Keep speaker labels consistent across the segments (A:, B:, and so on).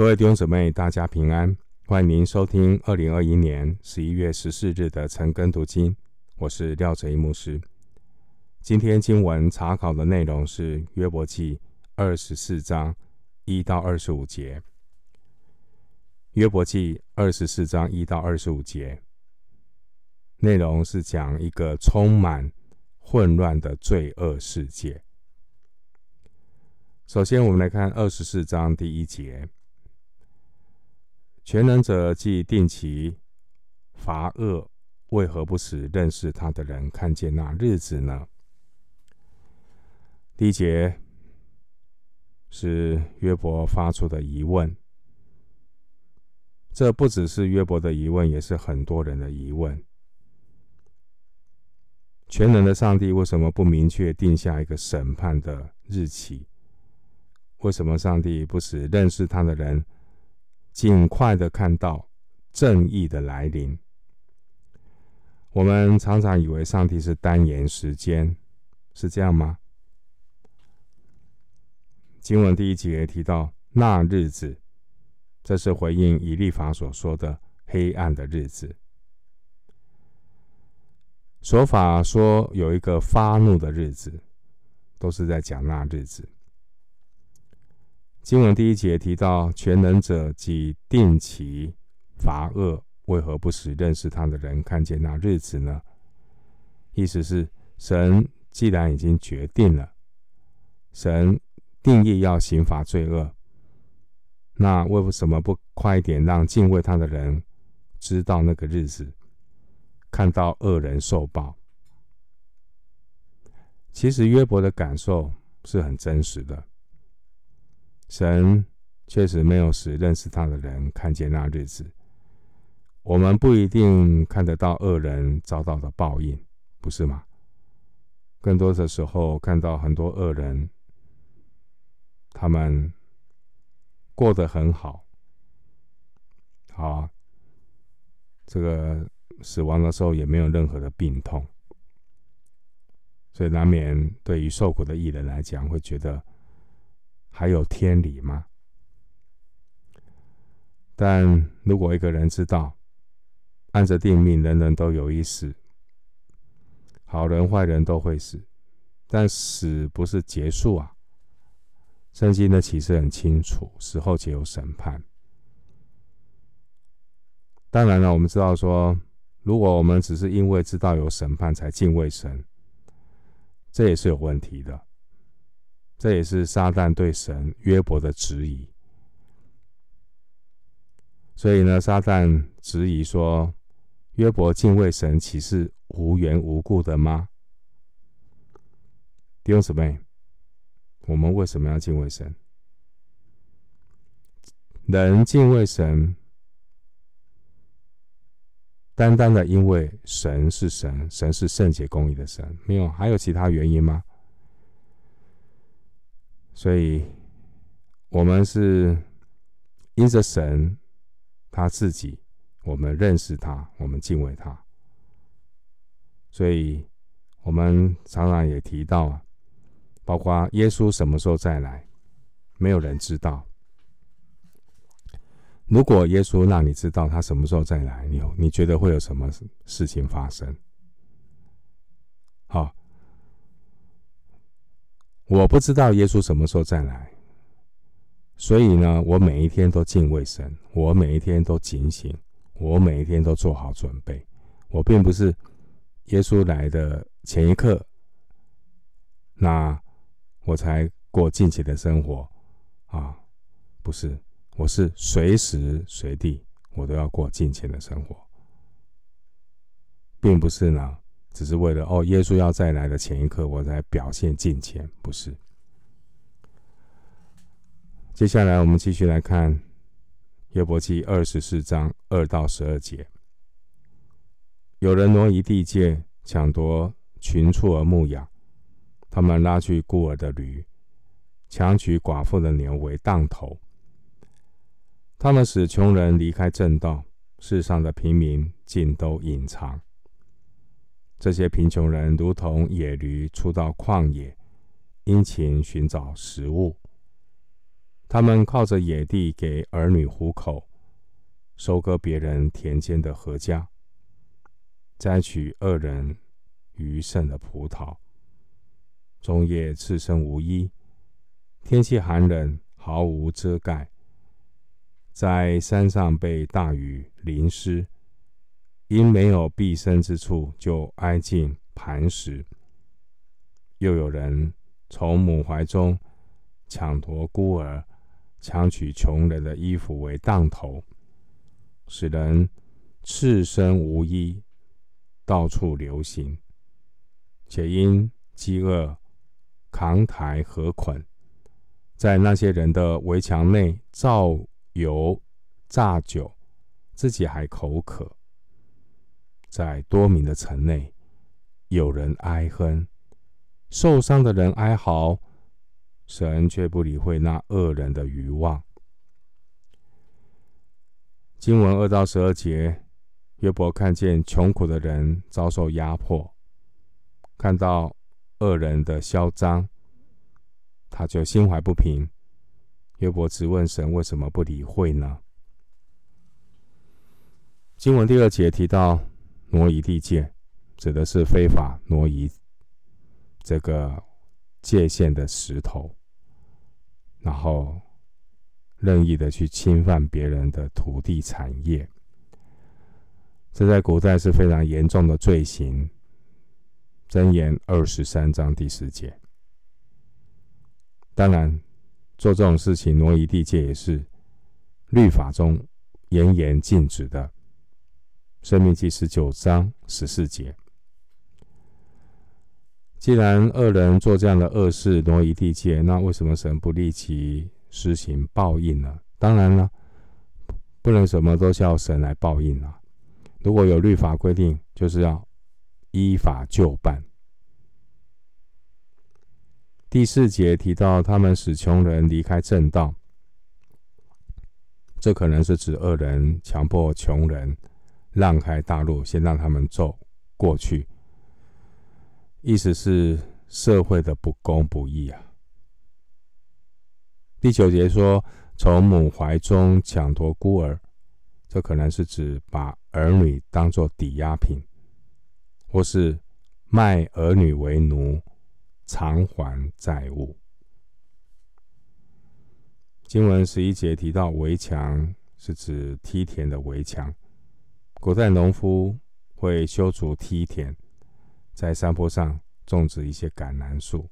A: 各位弟兄姊妹，大家平安！欢迎您收听二零二一年十一月十四日的晨更读经，我是廖哲一牧师。今天经文查考的内容是约伯记二十四章一到二十五节。约伯记二十四章一到二十五节，内容是讲一个充满混乱的罪恶世界。首先，我们来看二十四章第一节。全能者既定其罚恶，为何不使认识他的人看见那日子呢？第一节是约伯发出的疑问，这不只是约伯的疑问，也是很多人的疑问。全能的上帝为什么不明确定下一个审判的日期？为什么上帝不使认识他的人尽快的看到正义的来临。我们常常以为上帝是单延时间，是这样吗？经文第一节提到那日子，这是回应以利法所说的黑暗的日子。说法说有一个发怒的日子，都是在讲那日子。经文第一节提到，全能者即定期罚恶，为何不使认识他的人看见那日子呢？意思是，神既然已经决定了，神定义要刑罚罪恶，那为什么不快点让敬畏他的人知道那个日子，看到恶人受报？其实约伯的感受是很真实的。神确实没有使认识他的人看见那日子。我们不一定看得到恶人遭到的报应，不是吗？更多的时候看到很多恶人，他们过得很好，好，这个死亡的时候也没有任何的病痛，所以难免对于受苦的艺人来讲，会觉得。还有天理吗？但如果一个人知道，按着定命，人人都有一死，好人坏人都会死，但死不是结束啊。圣经的启示很清楚，死后且有审判。当然了，我们知道说，如果我们只是因为知道有审判才敬畏神，这也是有问题的。这也是撒旦对神约伯的质疑，所以呢，撒旦质疑说：约伯敬畏神，岂是无缘无故的吗？弟兄姊妹，我们为什么要敬畏神？人敬畏神，单单的因为神是神，神是圣洁公义的神，没有还有其他原因吗？所以，我们是因着神他自己，我们认识他，我们敬畏他。所以，我们常常也提到啊，包括耶稣什么时候再来，没有人知道。如果耶稣让你知道他什么时候再来，你有你觉得会有什么事情发生？好。我不知道耶稣什么时候再来，所以呢，我每一天都敬畏神，我每一天都警醒，我每一天都做好准备。我并不是耶稣来的前一刻，那我才过敬虔的生活啊，不是，我是随时随地我都要过敬虔的生活，并不是呢。只是为了哦，耶稣要再来的前一刻，我才表现敬虔，不是。接下来我们继续来看约伯记二十四章二到十二节。有人挪移地界，抢夺群畜而牧养，他们拉去孤儿的驴，强取寡妇的牛为当头。他们使穷人离开正道，世上的平民尽都隐藏。这些贫穷人如同野驴出到旷野，殷勤寻找食物。他们靠着野地给儿女糊口，收割别人田间的禾稼，摘取恶人余剩的葡萄。终夜赤身无衣，天气寒冷，毫无遮盖。在山上被大雨淋湿，因没有避身之处，就挨近磐石。又有人从母怀中抢夺孤儿。抢取穷人的衣服为当头，使人赤身无衣，到处流行，且因饥饿扛抬和捆，在那些人的围墙内造油榨酒，自己还口渴。在多民的城内，有人哀哼，受伤的人哀嚎。神却不理会那恶人的愚妄。经文二到十二节，约伯看见穷苦的人遭受压迫，看到恶人的嚣张，他就心怀不平。约伯质问神为什么不理会呢？经文第二节提到挪移地界，指的是非法挪移这个界限的石头。然后任意的去侵犯别人的土地产业，这在古代是非常严重的罪行。箴言二十三章第十节。当然，做这种事情挪移地界也是律法中严严禁止的。生命记十九章十四节。既然恶人做这样的恶事，挪移地界，那为什么神不立即施行报应呢？当然了，不能什么都叫神来报应啊。如果有律法规定，就是要依法就办。第四节提到他们使穷人离开正道，这可能是指恶人强迫穷人让开大路，先让他们走过去。意思是社会的不公不义啊。第九节说，从母怀中抢夺孤儿，这可能是指把儿女当作抵押品，或是卖儿女为奴，偿还债务。经文十一节提到围墙，是指梯田的围墙。古代农夫会修筑梯田。在山坡上种植一些橄榄树。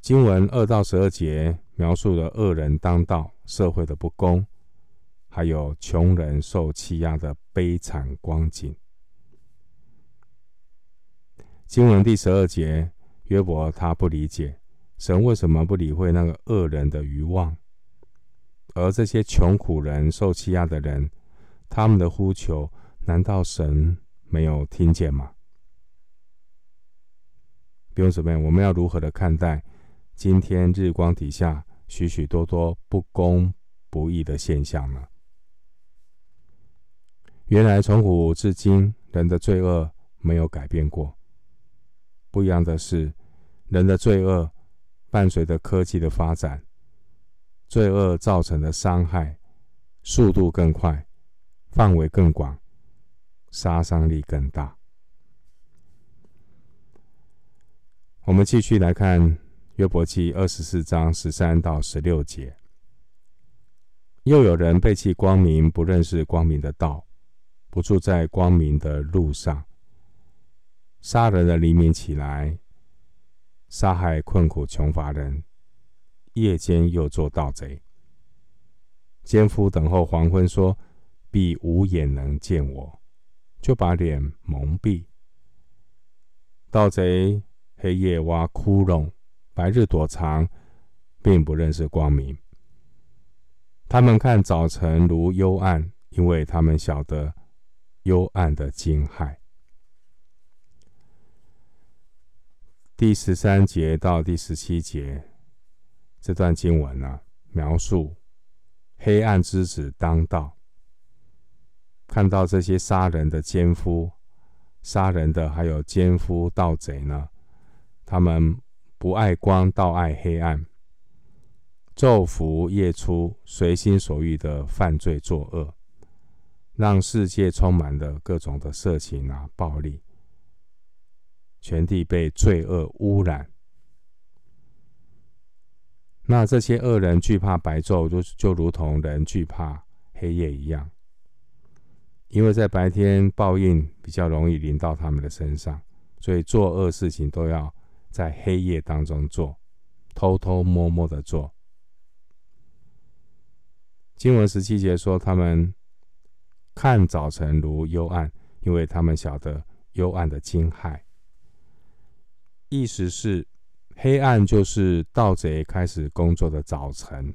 A: 经文二到十二节描述了恶人当道、社会的不公，还有穷人受欺压的悲惨光景。经文第十二节，约伯他不理解神为什么不理会那个恶人的欲望，而这些穷苦人、受欺压的人，他们的呼求，难道神？没有听见吗？不用怎么样，我们要如何的看待今天日光底下许许多多不公不义的现象呢？原来从古至今，人的罪恶没有改变过。不一样的是，人的罪恶伴随着科技的发展，罪恶造成的伤害速度更快，范围更广。杀伤力更大。我们继续来看约伯记二十四章十三到十六节。又有人背弃光明，不认识光明的道，不住在光明的路上，杀人的黎明起来，杀害困苦穷乏人，夜间又做盗贼。奸夫等候黄昏，说：必无眼能见我。就把脸蒙蔽，盗贼黑夜挖窟窿，白日躲藏，并不认识光明。他们看早晨如幽暗，因为他们晓得幽暗的惊骇。第十三节到第十七节这段经文呢、描述黑暗之子当道。看到这些杀人的奸夫，杀人的还有奸夫盗贼呢，他们不爱光，倒爱黑暗，昼伏夜出，随心所欲的犯罪作恶，让世界充满了各种的色情啊、暴力，全地被罪恶污染。那这些恶人惧怕白昼，就就如同人惧怕黑夜一样，因为在白天报应比较容易临到他们的身上，所以做恶事情都要在黑夜当中做，偷偷摸摸的做。经文十七节说，他们看早晨如幽暗，因为他们晓得幽暗的惊骇。意思是。黑暗就是盗贼开始工作的早晨，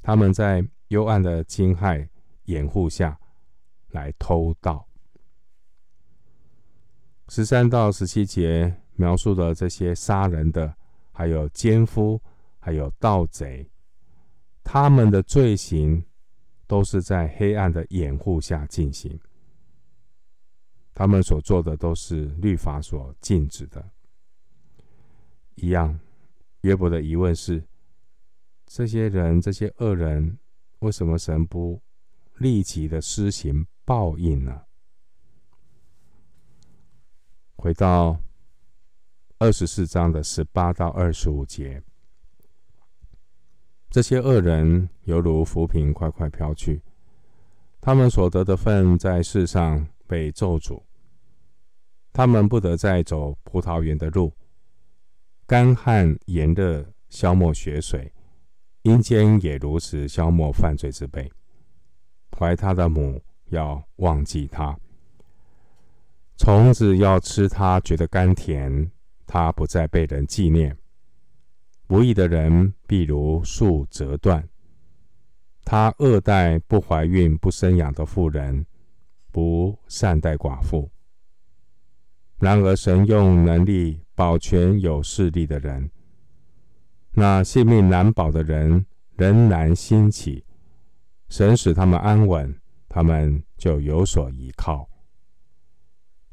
A: 他们在幽暗的惊骇掩护下来偷盗。十三到十七节描述的这些杀人的，还有奸夫，还有盗贼，他们的罪行都是在黑暗的掩护下进行，他们所做的都是律法所禁止的。一样，约伯的疑问是：这些人，这些恶人，为什么神不立即的施行报应呢？回到二十四章的十八到二十五节，这些恶人犹如浮萍，快快飘去，他们所得的份在世上被咒诅，他们不得再走葡萄园的路。干旱炎热消磨血水，阴间也如此消磨犯罪之辈。怀他的母要忘记他，虫子要吃他，觉得甘甜，他不再被人纪念。不义的人必如树折断，他恶待不怀孕不生养的妇人，不善待寡妇。然而神用能力。保全有势力的人，那性命难保的人仍然兴起。神使他们安稳，他们就有所依靠。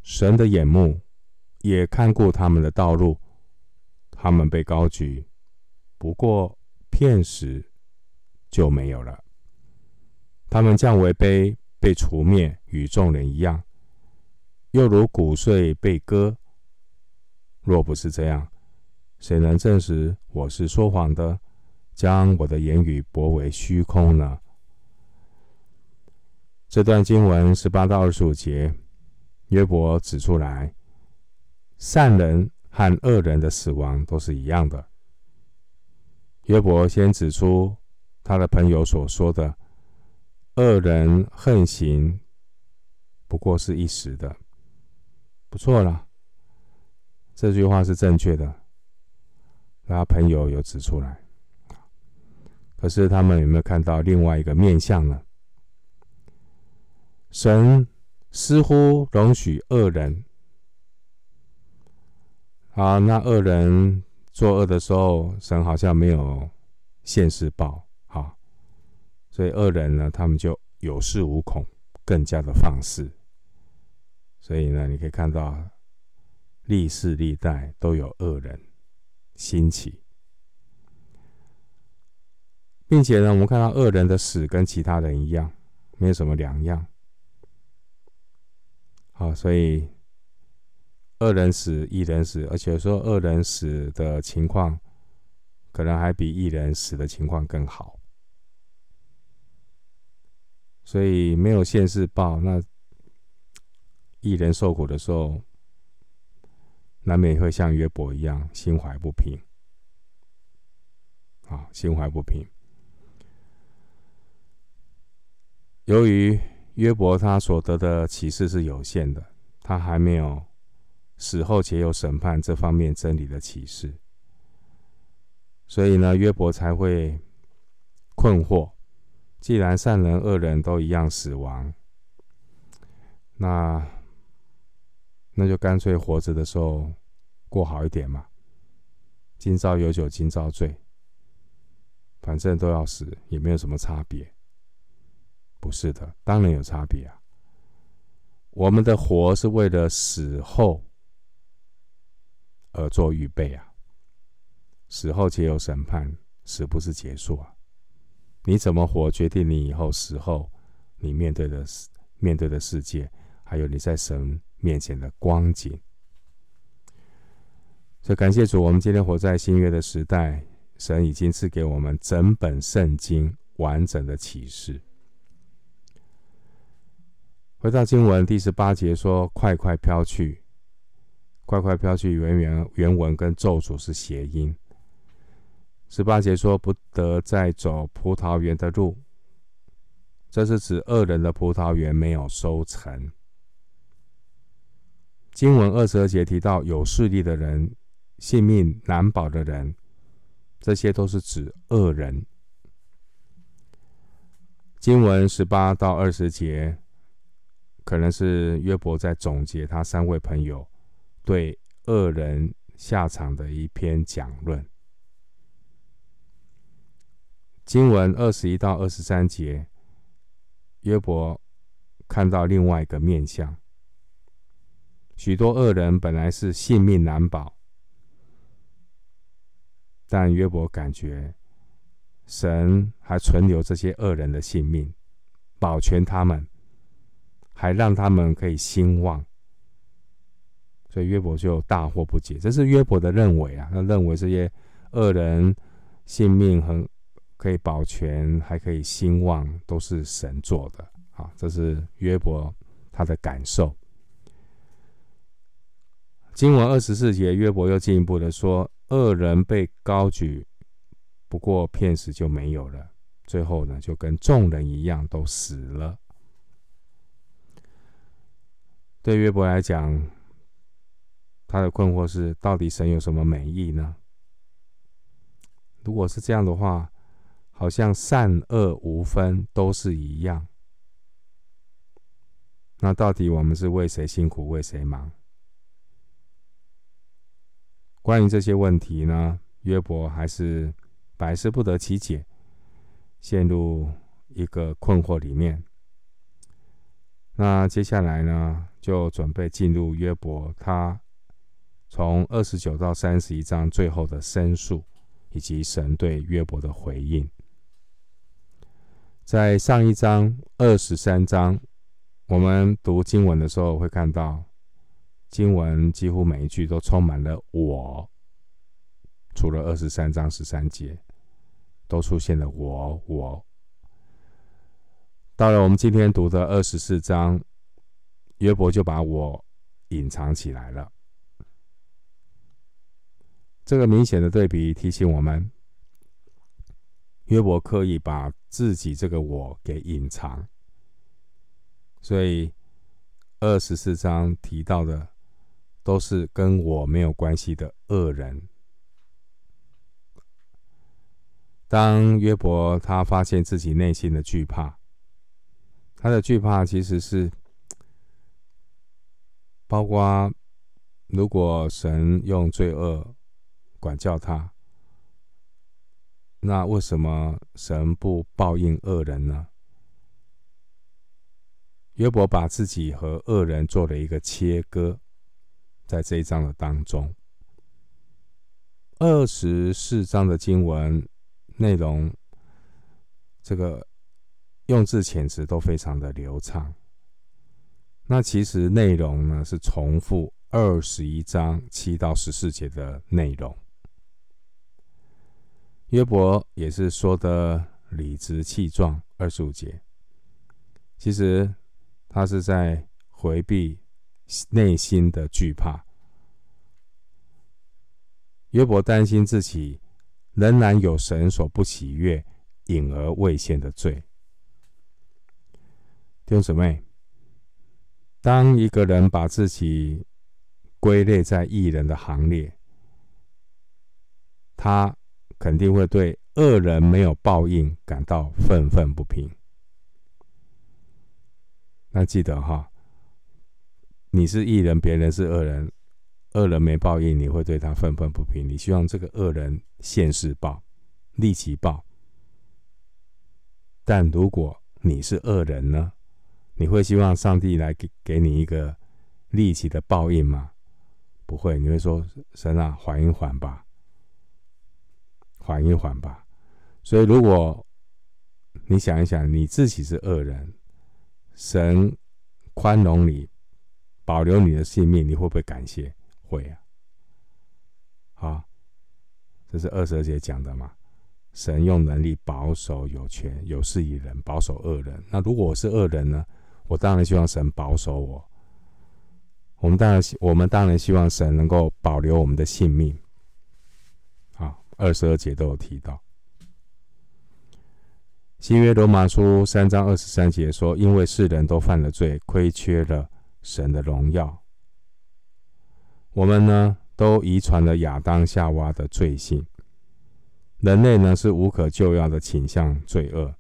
A: 神的眼目也看顾他们的道路，他们被高举，不过片时就没有了。他们降为卑，被除灭，与众人一样，又如谷穗被割。若不是这样，谁能证实我是说谎的，将我的言语驳为虚空呢？这段经文十八到二十五节，约伯指出来，善人和恶人的死亡都是一样的。约伯先指出他的朋友所说的恶人横行，不过是一时的，不错了。这句话是正确的，他朋友有指出来。可是他们有没有看到另外一个面相呢？神似乎容许恶人，啊，那恶人作恶的时候，神好像没有现世报，好，所以恶人呢，他们就有恃无恐，更加的放肆。所以呢，你可以看到。历世历代都有恶人兴起，并且呢，我们看到恶人的死跟其他人一样，没有什么两样。好，所以恶人死，一人死，而且说恶人死的情况，可能还比一人死的情况更好。所以没有现世报，那一人受苦的时候。难免会像约伯一样心怀不平，啊，心怀不平。由于约伯他所得的启示是有限的，他还没有死后且有审判这方面真理的启示，所以呢，约伯才会困惑。既然善人恶人都一样死亡，那。那就干脆活着的时候过好一点嘛。今朝有酒今朝醉，反正都要死，也没有什么差别。不是的，当然有差别啊。我们的活是为了死后而做预备啊。死后且有审判，死不是结束啊。你怎么活，决定你以后死后你面对的世面对的世界，还有你在神面前的光景。所以感谢主，我们今天活在新约的时代，神已经赐给我们整本圣经完整的启示。回到经文第十八节说：“快快飘去，快快飘去。”原原原文跟咒诅是谐音。十八节说：“不得再走葡萄园的路。”这是指恶人的葡萄园没有收成。经文二十二节提到有势力的人。性命难保的人，这些都是指恶人。经文十八到二十节，可能是约伯在总结他三位朋友对恶人下场的一篇讲论。经文二十一到二十三节，约伯看到另外一个面向：许多恶人本来是性命难保。但约伯感觉，神还存留这些恶人的性命，保全他们，还让他们可以兴旺，所以约伯就大惑不解。这是约伯的认为啊，他认为这些恶人性命很可以保全，还可以兴旺，都是神做的啊。这是约伯他的感受。经文二十四节，约伯又进一步的说。恶人被高举，不过片时就没有了。最后呢，就跟众人一样，都死了。对约伯来讲，他的困惑是：到底神有什么美意呢？如果是这样的话，好像善恶无分，都是一样。那到底我们是为谁辛苦，为谁忙？关于这些问题呢，约伯还是百思不得其解，陷入一个困惑里面。那接下来呢，就准备进入约伯他从二十九到三十一章最后的申诉，以及神对约伯的回应。在上一章二十三章，我们读经文的时候会看到。经文几乎每一句都充满了“我”，除了二十三章十三节，都出现了“我”。我到了我们今天读的二十四章，约伯就把我隐藏起来了。这个明显的对比提醒我们，约伯刻意把自己这个“我”给隐藏，所以二十四章提到的。都是跟我没有关系的恶人。当约伯他发现自己内心的惧怕，他的惧怕其实是包括，如果神用罪恶管教他，那为什么神不报应恶人呢？约伯把自己和恶人做了一个切割。在这一章的当中，二十四章的经文内容，这个用字遣词都非常的流畅。那其实内容呢是重复二十一章七到十四节的内容。约伯也是说的理直气壮，二十五节，其实他是在回避。内心的惧怕，约伯担心自己仍然有神所不喜悦、隐而未现的罪。弟兄姊妹，当一个人把自己归类在异人的行列，他肯定会对恶人没有报应感到愤愤不平。那记得哈。你是义人，别人是恶人，恶人没报应，你会对他愤愤不平。你希望这个恶人现世报，立即报。但如果你是恶人呢？你会希望上帝来给给你一个立即的报应吗？不会，你会说神啊，缓一缓吧，缓一缓吧。所以，如果你想一想，你自己是恶人，神宽容你，保留你的性命，你会不会感谢？会啊。好，这是二十二节讲的嘛？神用能力保守有权有势以人，保守恶人。那如果我是恶人呢？我当然希望神保守我。我们当然，我们当然希望神能够保留我们的性命。啊，二十二节都有提到。新约罗马书三章二十三节说：“因为世人都犯了罪，亏缺了神的荣耀。”我们呢，都遗传了亚当夏娃的罪性。人类呢，是无可救药的倾向罪恶。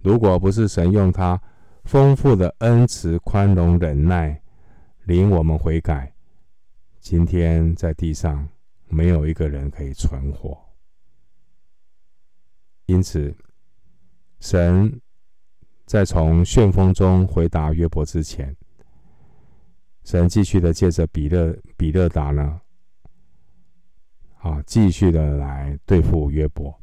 A: 如果不是神用他丰富的恩慈、宽容、忍耐，领我们悔改，今天在地上没有一个人可以存活。因此，神在从旋风中回答约伯之前，神继续的借着比勒比勒达呢。啊，继续的来对付约伯，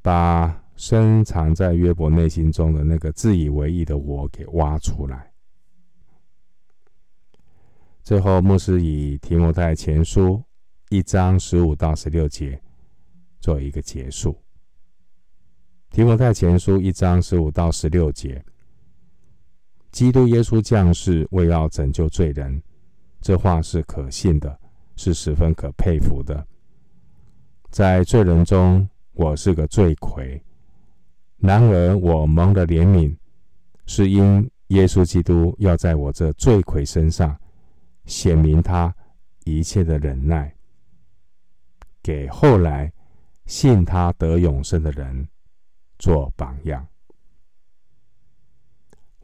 A: 把深藏在约伯内心中的那个自以为意的我给挖出来。最后，牧师以提摩太前书一章十五到十六节做一个结束。提摩太前书一章十五到十六节，基督耶稣降世为要拯救罪人，这话是可信的。是十分可佩服的。在罪人中，我是个罪魁；然而我蒙的怜悯，是因耶稣基督要在我这罪魁身上显明他一切的忍耐，给后来信他得永生的人做榜样。